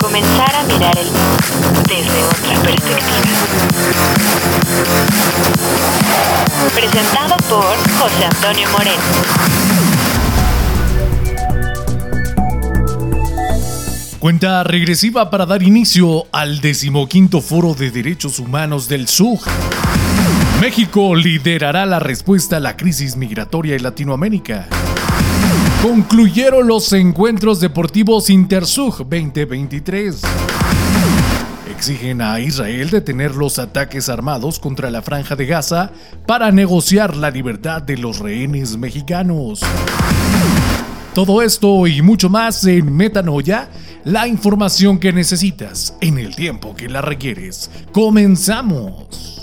Comenzar a mirar el mundo desde otra perspectiva. Presentado por José Antonio Moreno. Cuenta regresiva para dar inicio al decimoquinto Foro de Derechos Humanos del SUG. México liderará la respuesta a la crisis migratoria en Latinoamérica. Concluyeron los encuentros deportivos Intersug 2023. Exigen a Israel detener los ataques armados contra la franja de Gaza para negociar la libertad de los rehenes mexicanos. Todo esto y mucho más en Metanoia, la información que necesitas en el tiempo que la requieres. Comenzamos.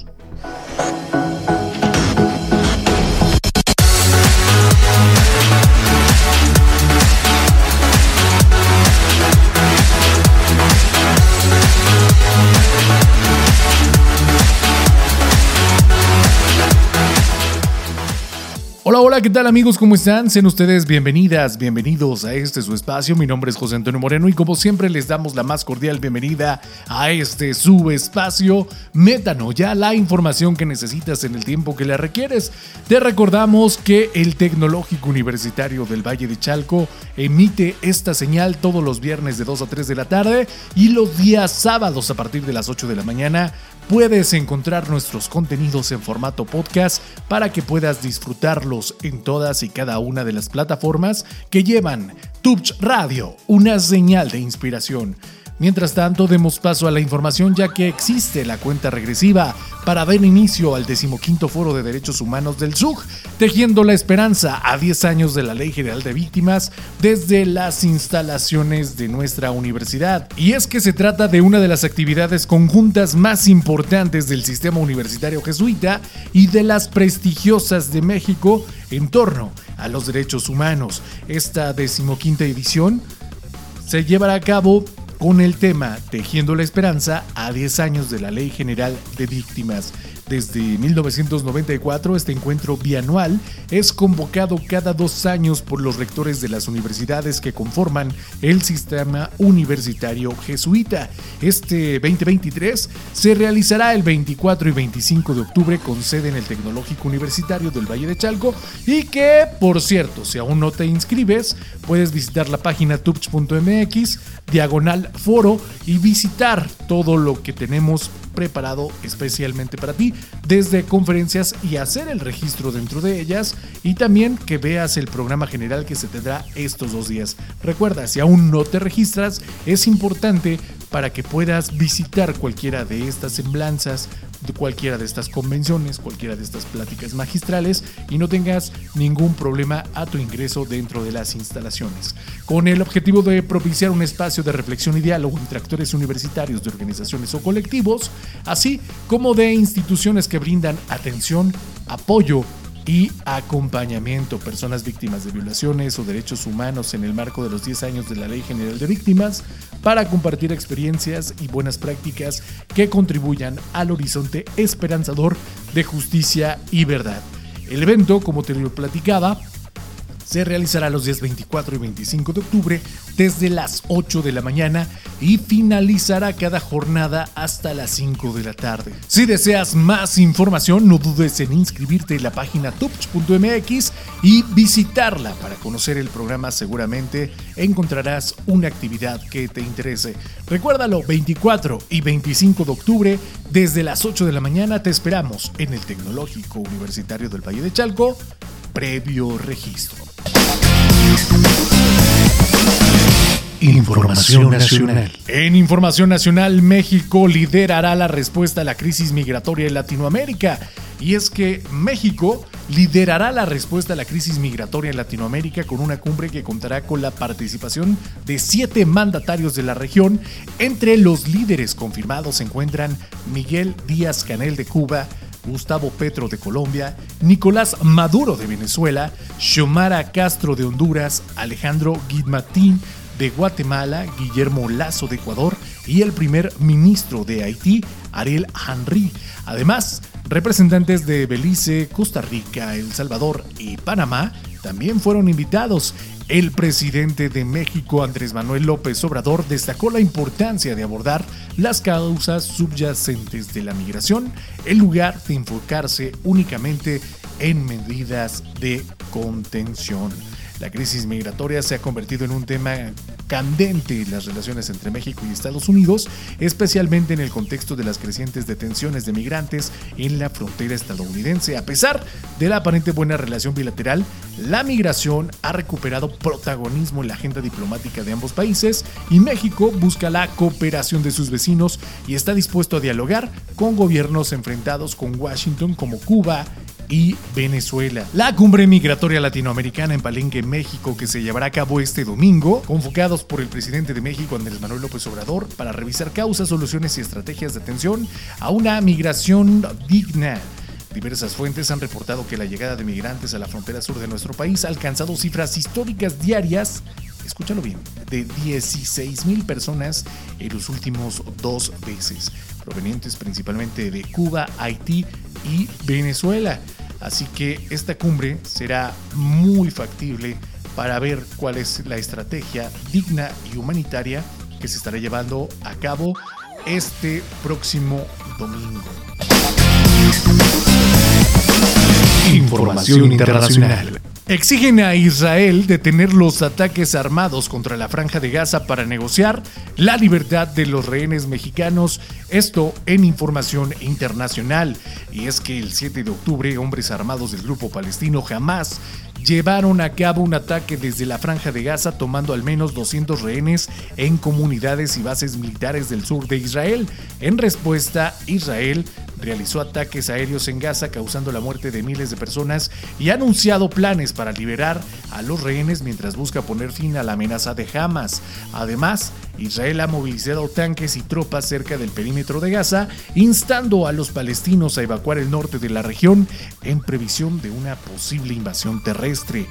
Hola, hola, ¿qué tal amigos? ¿Cómo están? Sean ustedes bienvenidas, bienvenidos a este su espacio. Mi nombre es José Antonio Moreno y como siempre les damos la más cordial bienvenida a este su espacio. Métano ya la información que necesitas en el tiempo que la requieres. Te recordamos que el Tecnológico Universitario del Valle de Chalco emite esta señal todos los viernes de 2 a 3 de la tarde y los días sábados a partir de las 8 de la mañana puedes encontrar nuestros contenidos en formato podcast para que puedas disfrutarlos en todas y cada una de las plataformas que llevan Tubch Radio, una señal de inspiración. Mientras tanto, demos paso a la información ya que existe la cuenta regresiva para dar inicio al decimoquinto Foro de Derechos Humanos del SUG, tejiendo la esperanza a 10 años de la Ley General de Víctimas desde las instalaciones de nuestra universidad. Y es que se trata de una de las actividades conjuntas más importantes del sistema universitario jesuita y de las prestigiosas de México en torno a los derechos humanos. Esta decimoquinta edición se llevará a cabo con el tema Tejiendo la Esperanza a 10 años de la Ley General de Víctimas. Desde 1994, este encuentro bianual es convocado cada dos años por los rectores de las universidades que conforman el sistema universitario jesuita. Este 2023 se realizará el 24 y 25 de octubre con sede en el Tecnológico Universitario del Valle de Chalco y que, por cierto, si aún no te inscribes, puedes visitar la página tupch.mx, diagonal foro y visitar todo lo que tenemos preparado especialmente para ti, desde conferencias y hacer el registro dentro de ellas y también que veas el programa general que se tendrá estos dos días. Recuerda, si aún no te registras, es importante para que puedas visitar cualquiera de estas semblanzas, cualquiera de estas convenciones, cualquiera de estas pláticas magistrales y no tengas ningún problema a tu ingreso dentro de las instalaciones. Con el objetivo de propiciar un espacio de reflexión y diálogo entre actores universitarios de organizaciones o colectivos, así como de instituciones que brindan atención, apoyo y acompañamiento personas víctimas de violaciones o derechos humanos en el marco de los 10 años de la Ley General de Víctimas para compartir experiencias y buenas prácticas que contribuyan al horizonte esperanzador de justicia y verdad. El evento, como te lo platicaba, se realizará los días 24 y 25 de octubre desde las 8 de la mañana y finalizará cada jornada hasta las 5 de la tarde. Si deseas más información, no dudes en inscribirte en la página tupch.mx y visitarla para conocer el programa. Seguramente encontrarás una actividad que te interese. Recuérdalo, 24 y 25 de octubre, desde las 8 de la mañana te esperamos en el Tecnológico Universitario del Valle de Chalco, previo registro. Información nacional. En Información Nacional, México liderará la respuesta a la crisis migratoria en Latinoamérica. Y es que México liderará la respuesta a la crisis migratoria en Latinoamérica con una cumbre que contará con la participación de siete mandatarios de la región. Entre los líderes confirmados se encuentran Miguel Díaz Canel de Cuba, Gustavo Petro de Colombia, Nicolás Maduro de Venezuela, Xiomara Castro de Honduras, Alejandro Guidmatín de Guatemala, Guillermo Lazo de Ecuador y el primer ministro de Haití, Ariel Henry. Además, representantes de Belice, Costa Rica, El Salvador y Panamá también fueron invitados. El presidente de México, Andrés Manuel López Obrador, destacó la importancia de abordar las causas subyacentes de la migración en lugar de enfocarse únicamente en medidas de contención. La crisis migratoria se ha convertido en un tema candente en las relaciones entre México y Estados Unidos, especialmente en el contexto de las crecientes detenciones de migrantes en la frontera estadounidense. A pesar de la aparente buena relación bilateral, la migración ha recuperado protagonismo en la agenda diplomática de ambos países y México busca la cooperación de sus vecinos y está dispuesto a dialogar con gobiernos enfrentados con Washington como Cuba y Venezuela. La cumbre migratoria latinoamericana en Palenque, México, que se llevará a cabo este domingo, convocados por el presidente de México, Andrés Manuel López Obrador, para revisar causas, soluciones y estrategias de atención a una migración digna. Diversas fuentes han reportado que la llegada de migrantes a la frontera sur de nuestro país ha alcanzado cifras históricas diarias escúchalo bien, de 16 mil personas en los últimos dos meses, provenientes principalmente de Cuba, Haití y Venezuela. Así que esta cumbre será muy factible para ver cuál es la estrategia digna y humanitaria que se estará llevando a cabo este próximo domingo. Información internacional. Exigen a Israel detener los ataques armados contra la franja de Gaza para negociar la libertad de los rehenes mexicanos, esto en información internacional. Y es que el 7 de octubre hombres armados del grupo palestino Hamas llevaron a cabo un ataque desde la franja de Gaza tomando al menos 200 rehenes en comunidades y bases militares del sur de Israel. En respuesta, Israel realizó ataques aéreos en Gaza causando la muerte de miles de personas y ha anunciado planes para liberar a los rehenes mientras busca poner fin a la amenaza de Hamas. Además, Israel ha movilizado tanques y tropas cerca del perímetro de Gaza, instando a los palestinos a evacuar el norte de la región en previsión de una posible invasión terrestre.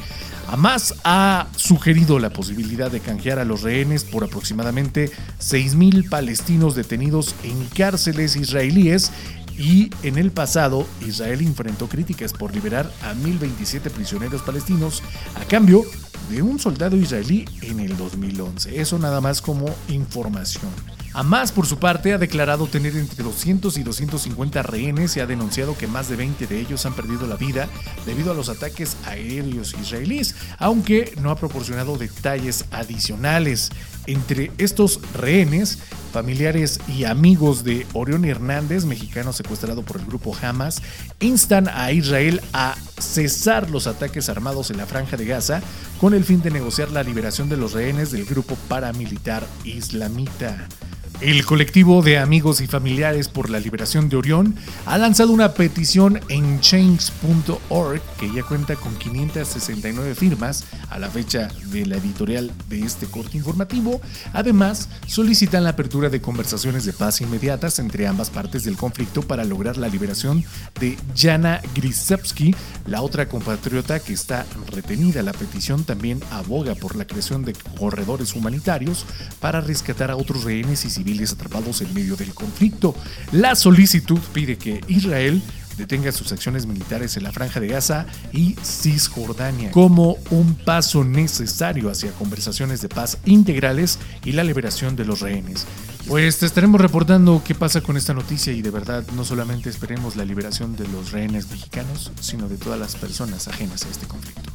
Hamas ha sugerido la posibilidad de canjear a los rehenes por aproximadamente 6.000 palestinos detenidos en cárceles israelíes y en el pasado Israel enfrentó críticas por liberar a 1.027 prisioneros palestinos a cambio de un soldado israelí en el 2011. Eso nada más como información. Hamas, por su parte, ha declarado tener entre 200 y 250 rehenes y ha denunciado que más de 20 de ellos han perdido la vida debido a los ataques aéreos israelíes, aunque no ha proporcionado detalles adicionales. Entre estos rehenes, familiares y amigos de Orión Hernández, mexicano secuestrado por el grupo Hamas, instan a Israel a cesar los ataques armados en la franja de Gaza con el fin de negociar la liberación de los rehenes del grupo paramilitar islamita. El colectivo de amigos y familiares por la liberación de Orión ha lanzado una petición en change.org que ya cuenta con 569 firmas a la fecha de la editorial de este corte informativo. Además, solicitan la apertura de conversaciones de paz inmediatas entre ambas partes del conflicto para lograr la liberación de Jana Grisevsky, la otra compatriota que está retenida. La petición también aboga por la creación de corredores humanitarios para rescatar a otros rehenes y civiles atrapados en medio del conflicto. La solicitud pide que Israel detenga sus acciones militares en la franja de Gaza y Cisjordania como un paso necesario hacia conversaciones de paz integrales y la liberación de los rehenes. Pues te estaremos reportando qué pasa con esta noticia y de verdad no solamente esperemos la liberación de los rehenes mexicanos, sino de todas las personas ajenas a este conflicto.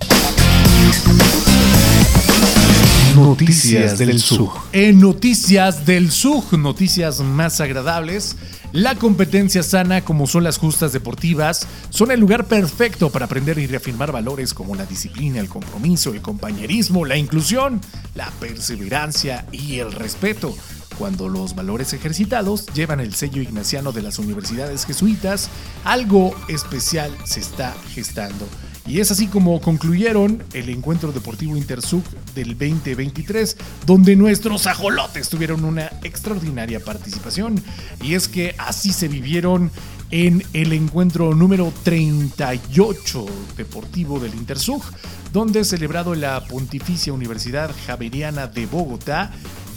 Noticias del SUG. En Noticias del SUG, noticias más agradables. La competencia sana, como son las justas deportivas, son el lugar perfecto para aprender y reafirmar valores como la disciplina, el compromiso, el compañerismo, la inclusión, la perseverancia y el respeto. Cuando los valores ejercitados llevan el sello ignaciano de las universidades jesuitas, algo especial se está gestando. Y es así como concluyeron el encuentro deportivo Intersug del 2023, donde nuestros ajolotes tuvieron una extraordinaria participación. Y es que así se vivieron en el encuentro número 38 deportivo del Intersug, donde celebrado en la Pontificia Universidad Javeriana de Bogotá,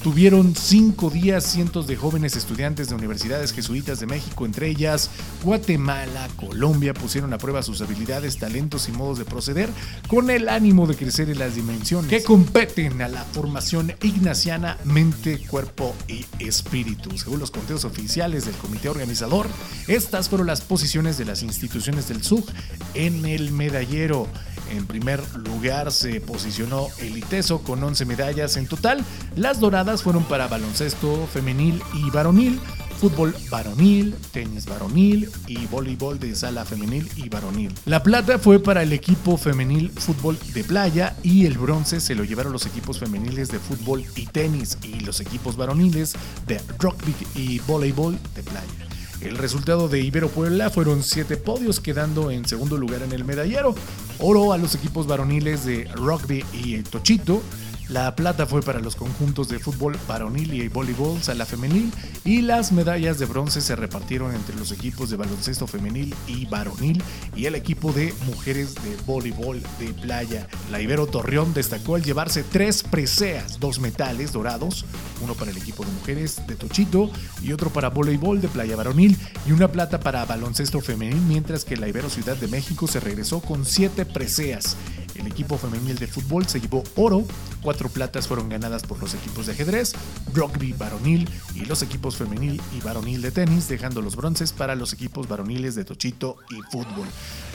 Tuvieron cinco días cientos de jóvenes estudiantes de universidades jesuitas de México, entre ellas Guatemala, Colombia, pusieron a prueba sus habilidades, talentos y modos de proceder con el ánimo de crecer en las dimensiones que competen a la formación ignaciana mente, cuerpo y espíritu. Según los conteos oficiales del comité organizador, estas fueron las posiciones de las instituciones del SUG en el medallero. En primer lugar se posicionó el ITESO con 11 medallas en total. Las doradas fueron para baloncesto femenil y varonil, fútbol varonil, tenis varonil y voleibol de sala femenil y varonil. La plata fue para el equipo femenil fútbol de playa y el bronce se lo llevaron los equipos femeniles de fútbol y tenis y los equipos varoniles de rugby y voleibol de playa. El resultado de Ibero Puebla fueron siete podios, quedando en segundo lugar en el medallero. Oro a los equipos varoniles de rugby y Tochito, la plata fue para los conjuntos de fútbol varonil y voleibol sala femenil y las medallas de bronce se repartieron entre los equipos de baloncesto femenil y varonil y el equipo de mujeres de voleibol de playa. La Ibero Torreón destacó al llevarse tres preseas, dos metales dorados, uno para el equipo de mujeres de Tochito y otro para voleibol de playa varonil y una plata para baloncesto femenil, mientras que la Ibero Ciudad de México se regresó con siete preseas. El equipo femenil de fútbol se llevó oro, cuatro platas fueron ganadas por los equipos de ajedrez, rugby varonil y los equipos femenil y varonil de tenis, dejando los bronces para los equipos varoniles de Tochito y fútbol.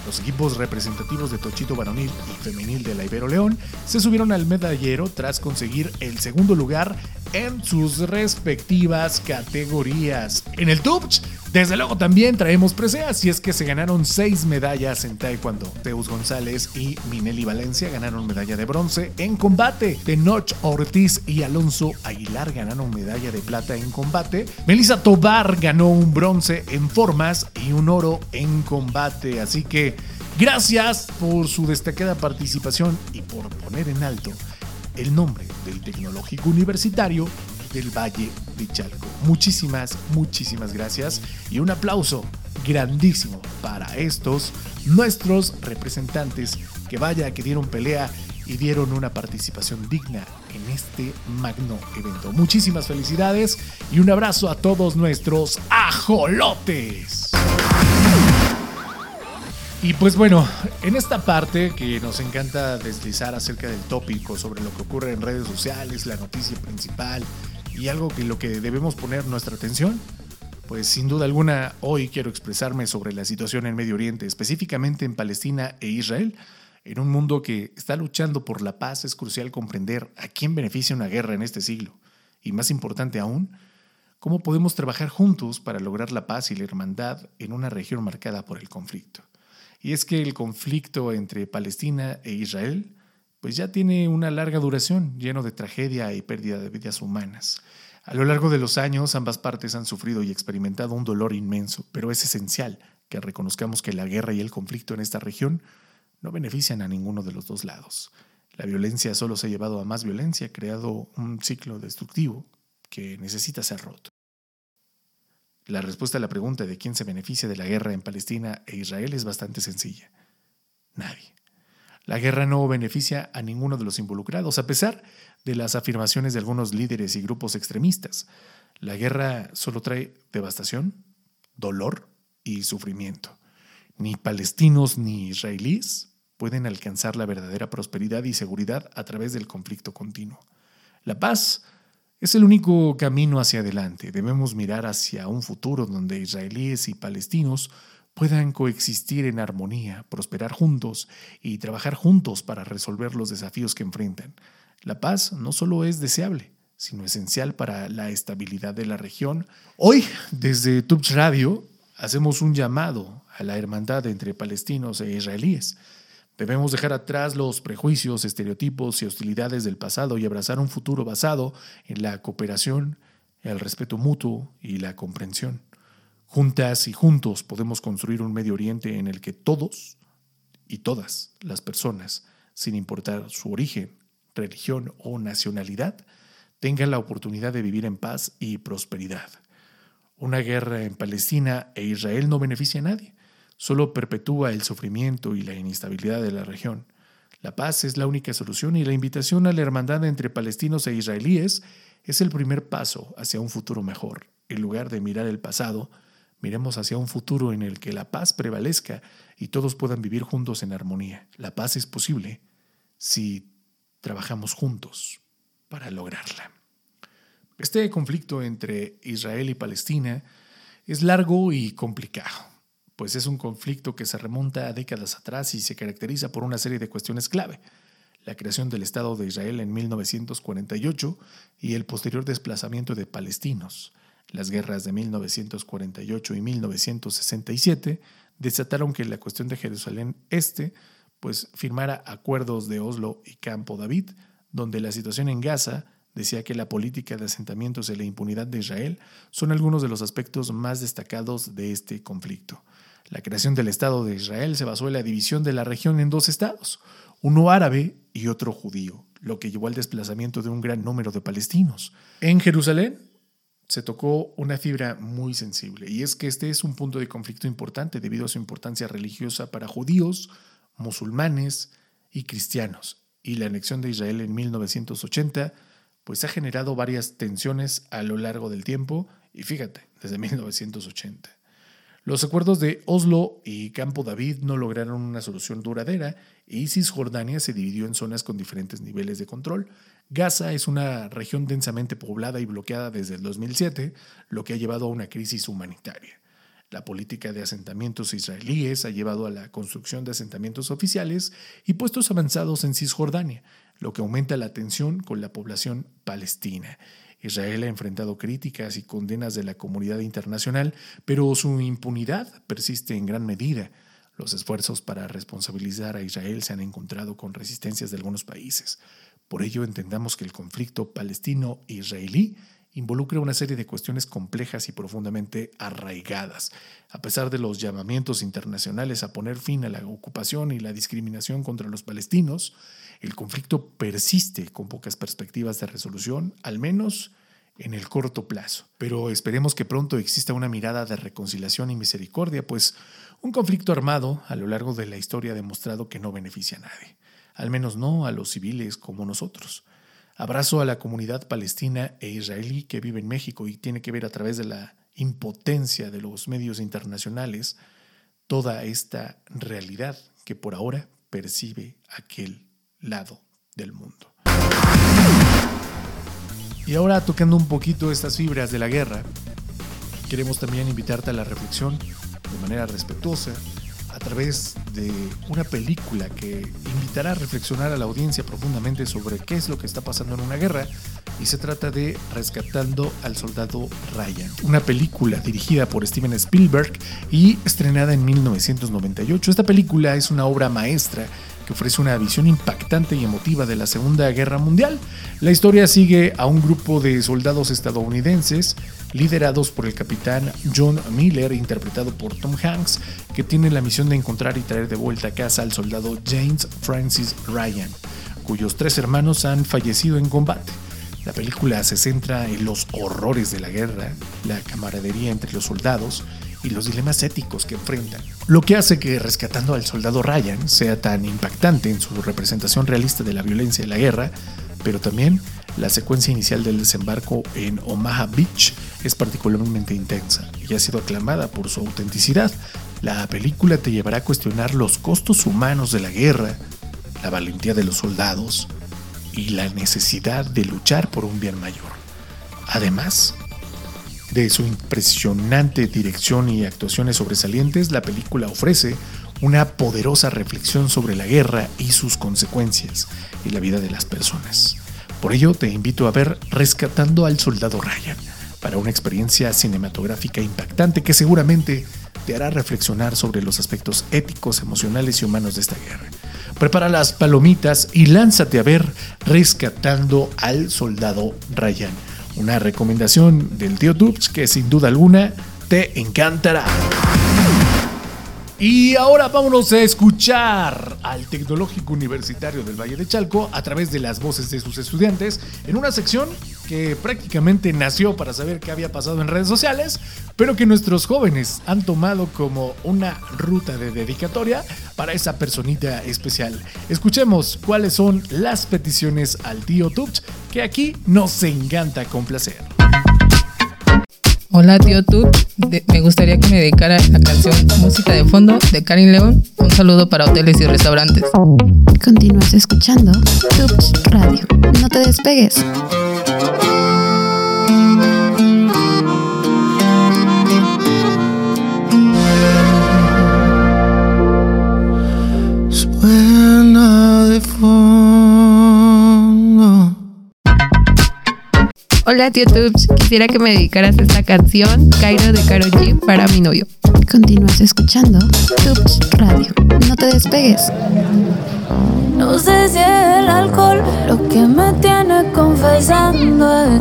Los equipos representativos de Tochito varonil y femenil de la Ibero León se subieron al medallero tras conseguir el segundo lugar en sus respectivas categorías. En el Tubch, desde luego también traemos preseas y es que se ganaron seis medallas en Taekwondo. Teus González y Minelli Valencia ganaron medalla de bronce en combate. Tenoch Ortiz y Alonso Aguilar ganaron medalla de plata en combate. Melissa Tobar ganó un bronce en formas y un oro en combate. Así que gracias por su destacada participación y por poner en alto el nombre del Tecnológico Universitario del Valle de Chalco. Muchísimas, muchísimas gracias y un aplauso grandísimo para estos nuestros representantes que vaya que dieron pelea y dieron una participación digna en este magno evento. Muchísimas felicidades y un abrazo a todos nuestros ajolotes. Y pues bueno, en esta parte que nos encanta deslizar acerca del tópico sobre lo que ocurre en redes sociales, la noticia principal y algo que lo que debemos poner nuestra atención, pues sin duda alguna hoy quiero expresarme sobre la situación en Medio Oriente, específicamente en Palestina e Israel. En un mundo que está luchando por la paz es crucial comprender a quién beneficia una guerra en este siglo. Y más importante aún, cómo podemos trabajar juntos para lograr la paz y la hermandad en una región marcada por el conflicto. Y es que el conflicto entre Palestina e Israel pues ya tiene una larga duración, lleno de tragedia y pérdida de vidas humanas. A lo largo de los años, ambas partes han sufrido y experimentado un dolor inmenso, pero es esencial que reconozcamos que la guerra y el conflicto en esta región no benefician a ninguno de los dos lados. La violencia solo se ha llevado a más violencia, creado un ciclo destructivo que necesita ser roto. La respuesta a la pregunta de quién se beneficia de la guerra en Palestina e Israel es bastante sencilla. Nadie. La guerra no beneficia a ninguno de los involucrados, a pesar de las afirmaciones de algunos líderes y grupos extremistas. La guerra solo trae devastación, dolor y sufrimiento. Ni palestinos ni israelíes pueden alcanzar la verdadera prosperidad y seguridad a través del conflicto continuo. La paz es el único camino hacia adelante. Debemos mirar hacia un futuro donde israelíes y palestinos puedan coexistir en armonía, prosperar juntos y trabajar juntos para resolver los desafíos que enfrentan. La paz no solo es deseable, sino esencial para la estabilidad de la región. Hoy, desde Tubch Radio, hacemos un llamado a la hermandad entre palestinos e israelíes. Debemos dejar atrás los prejuicios, estereotipos y hostilidades del pasado y abrazar un futuro basado en la cooperación, el respeto mutuo y la comprensión. Juntas y juntos podemos construir un Medio Oriente en el que todos y todas las personas, sin importar su origen, religión o nacionalidad, tengan la oportunidad de vivir en paz y prosperidad. Una guerra en Palestina e Israel no beneficia a nadie solo perpetúa el sufrimiento y la inestabilidad de la región. La paz es la única solución y la invitación a la hermandad entre palestinos e israelíes es el primer paso hacia un futuro mejor. En lugar de mirar el pasado, miremos hacia un futuro en el que la paz prevalezca y todos puedan vivir juntos en armonía. La paz es posible si trabajamos juntos para lograrla. Este conflicto entre Israel y Palestina es largo y complicado, pues es un conflicto que se remonta a décadas atrás y se caracteriza por una serie de cuestiones clave. La creación del Estado de Israel en 1948 y el posterior desplazamiento de palestinos. Las guerras de 1948 y 1967 desataron que la cuestión de Jerusalén Este pues firmara acuerdos de Oslo y Campo David, donde la situación en Gaza decía que la política de asentamientos y la impunidad de Israel son algunos de los aspectos más destacados de este conflicto. La creación del Estado de Israel se basó en la división de la región en dos estados, uno árabe y otro judío, lo que llevó al desplazamiento de un gran número de palestinos. En Jerusalén se tocó una fibra muy sensible, y es que este es un punto de conflicto importante debido a su importancia religiosa para judíos, musulmanes y cristianos, y la anexión de Israel en 1980 pues ha generado varias tensiones a lo largo del tiempo y fíjate, desde 1980. Los acuerdos de Oslo y Campo David no lograron una solución duradera y Cisjordania se dividió en zonas con diferentes niveles de control. Gaza es una región densamente poblada y bloqueada desde el 2007, lo que ha llevado a una crisis humanitaria. La política de asentamientos israelíes ha llevado a la construcción de asentamientos oficiales y puestos avanzados en Cisjordania, lo que aumenta la tensión con la población palestina. Israel ha enfrentado críticas y condenas de la comunidad internacional, pero su impunidad persiste en gran medida. Los esfuerzos para responsabilizar a Israel se han encontrado con resistencias de algunos países. Por ello entendamos que el conflicto palestino-israelí involucra una serie de cuestiones complejas y profundamente arraigadas. A pesar de los llamamientos internacionales a poner fin a la ocupación y la discriminación contra los palestinos, el conflicto persiste con pocas perspectivas de resolución, al menos en el corto plazo. Pero esperemos que pronto exista una mirada de reconciliación y misericordia, pues un conflicto armado a lo largo de la historia ha demostrado que no beneficia a nadie, al menos no a los civiles como nosotros. Abrazo a la comunidad palestina e israelí que vive en México y tiene que ver a través de la impotencia de los medios internacionales toda esta realidad que por ahora percibe aquel lado del mundo. Y ahora tocando un poquito estas fibras de la guerra, queremos también invitarte a la reflexión de manera respetuosa a través de una película que invitará a reflexionar a la audiencia profundamente sobre qué es lo que está pasando en una guerra y se trata de Rescatando al Soldado Ryan, una película dirigida por Steven Spielberg y estrenada en 1998. Esta película es una obra maestra que ofrece una visión impactante y emotiva de la Segunda Guerra Mundial. La historia sigue a un grupo de soldados estadounidenses liderados por el capitán John Miller, interpretado por Tom Hanks, que tiene la misión de encontrar y traer de vuelta a casa al soldado James Francis Ryan, cuyos tres hermanos han fallecido en combate. La película se centra en los horrores de la guerra, la camaradería entre los soldados y los dilemas éticos que enfrentan. Lo que hace que Rescatando al Soldado Ryan sea tan impactante en su representación realista de la violencia y la guerra, pero también la secuencia inicial del desembarco en Omaha Beach es particularmente intensa y ha sido aclamada por su autenticidad. La película te llevará a cuestionar los costos humanos de la guerra, la valentía de los soldados y la necesidad de luchar por un bien mayor. Además, de su impresionante dirección y actuaciones sobresalientes, la película ofrece una poderosa reflexión sobre la guerra y sus consecuencias y la vida de las personas. Por ello te invito a ver Rescatando al Soldado Ryan, para una experiencia cinematográfica impactante que seguramente te hará reflexionar sobre los aspectos éticos, emocionales y humanos de esta guerra. Prepara las palomitas y lánzate a ver Rescatando al Soldado Ryan una recomendación del tío Tubes que sin duda alguna te encantará. Y ahora vámonos a escuchar al Tecnológico Universitario del Valle de Chalco a través de las voces de sus estudiantes en una sección que prácticamente nació para saber qué había pasado en redes sociales, pero que nuestros jóvenes han tomado como una ruta de dedicatoria para esa personita especial. Escuchemos cuáles son las peticiones al tío Tuch que aquí nos encanta complacer. Hola tío Tup, me gustaría que me dedicara la canción Música de Fondo de Karin León. Un saludo para hoteles y restaurantes. Continúas escuchando Tups Radio. No te despegues. Hola tío Tubs, quisiera que me dedicaras esta canción, Cairo de Karol G, para mi novio. Continúas escuchando Tubs Radio. No te despegues. No sé si es el alcohol lo que me tiene confesando.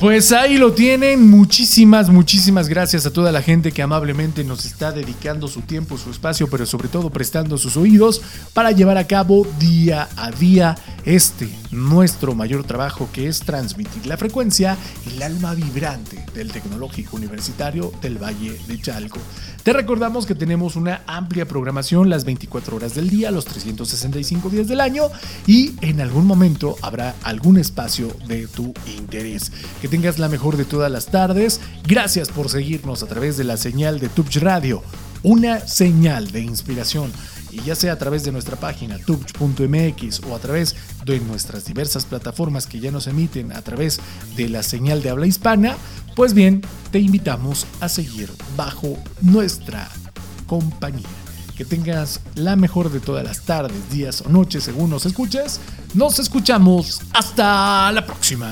Pues ahí lo tienen. Muchísimas, muchísimas gracias a toda la gente que amablemente nos está dedicando su tiempo, su espacio, pero sobre todo prestando sus oídos para llevar a cabo día a día este nuestro mayor trabajo que es transmitir la frecuencia y el alma vibrante del Tecnológico Universitario del Valle de Chalco. Te recordamos que tenemos una amplia programación las 24 horas del día, los 365 días del año y en algún momento habrá algún espacio de tu interés. Que tengas la mejor de todas las tardes. Gracias por seguirnos a través de la señal de Tubch Radio, una señal de inspiración y ya sea a través de nuestra página tubch.mx o a través de nuestras diversas plataformas que ya nos emiten a través de la señal de habla hispana, pues bien, te invitamos a seguir bajo nuestra compañía. Que tengas la mejor de todas las tardes, días o noches según nos escuches. Nos escuchamos. Hasta la próxima.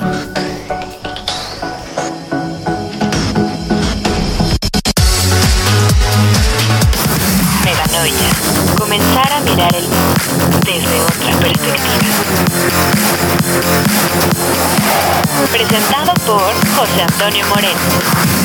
Comenzar a mirar el mundo desde otra perspectiva. Presentado por José Antonio Moreno.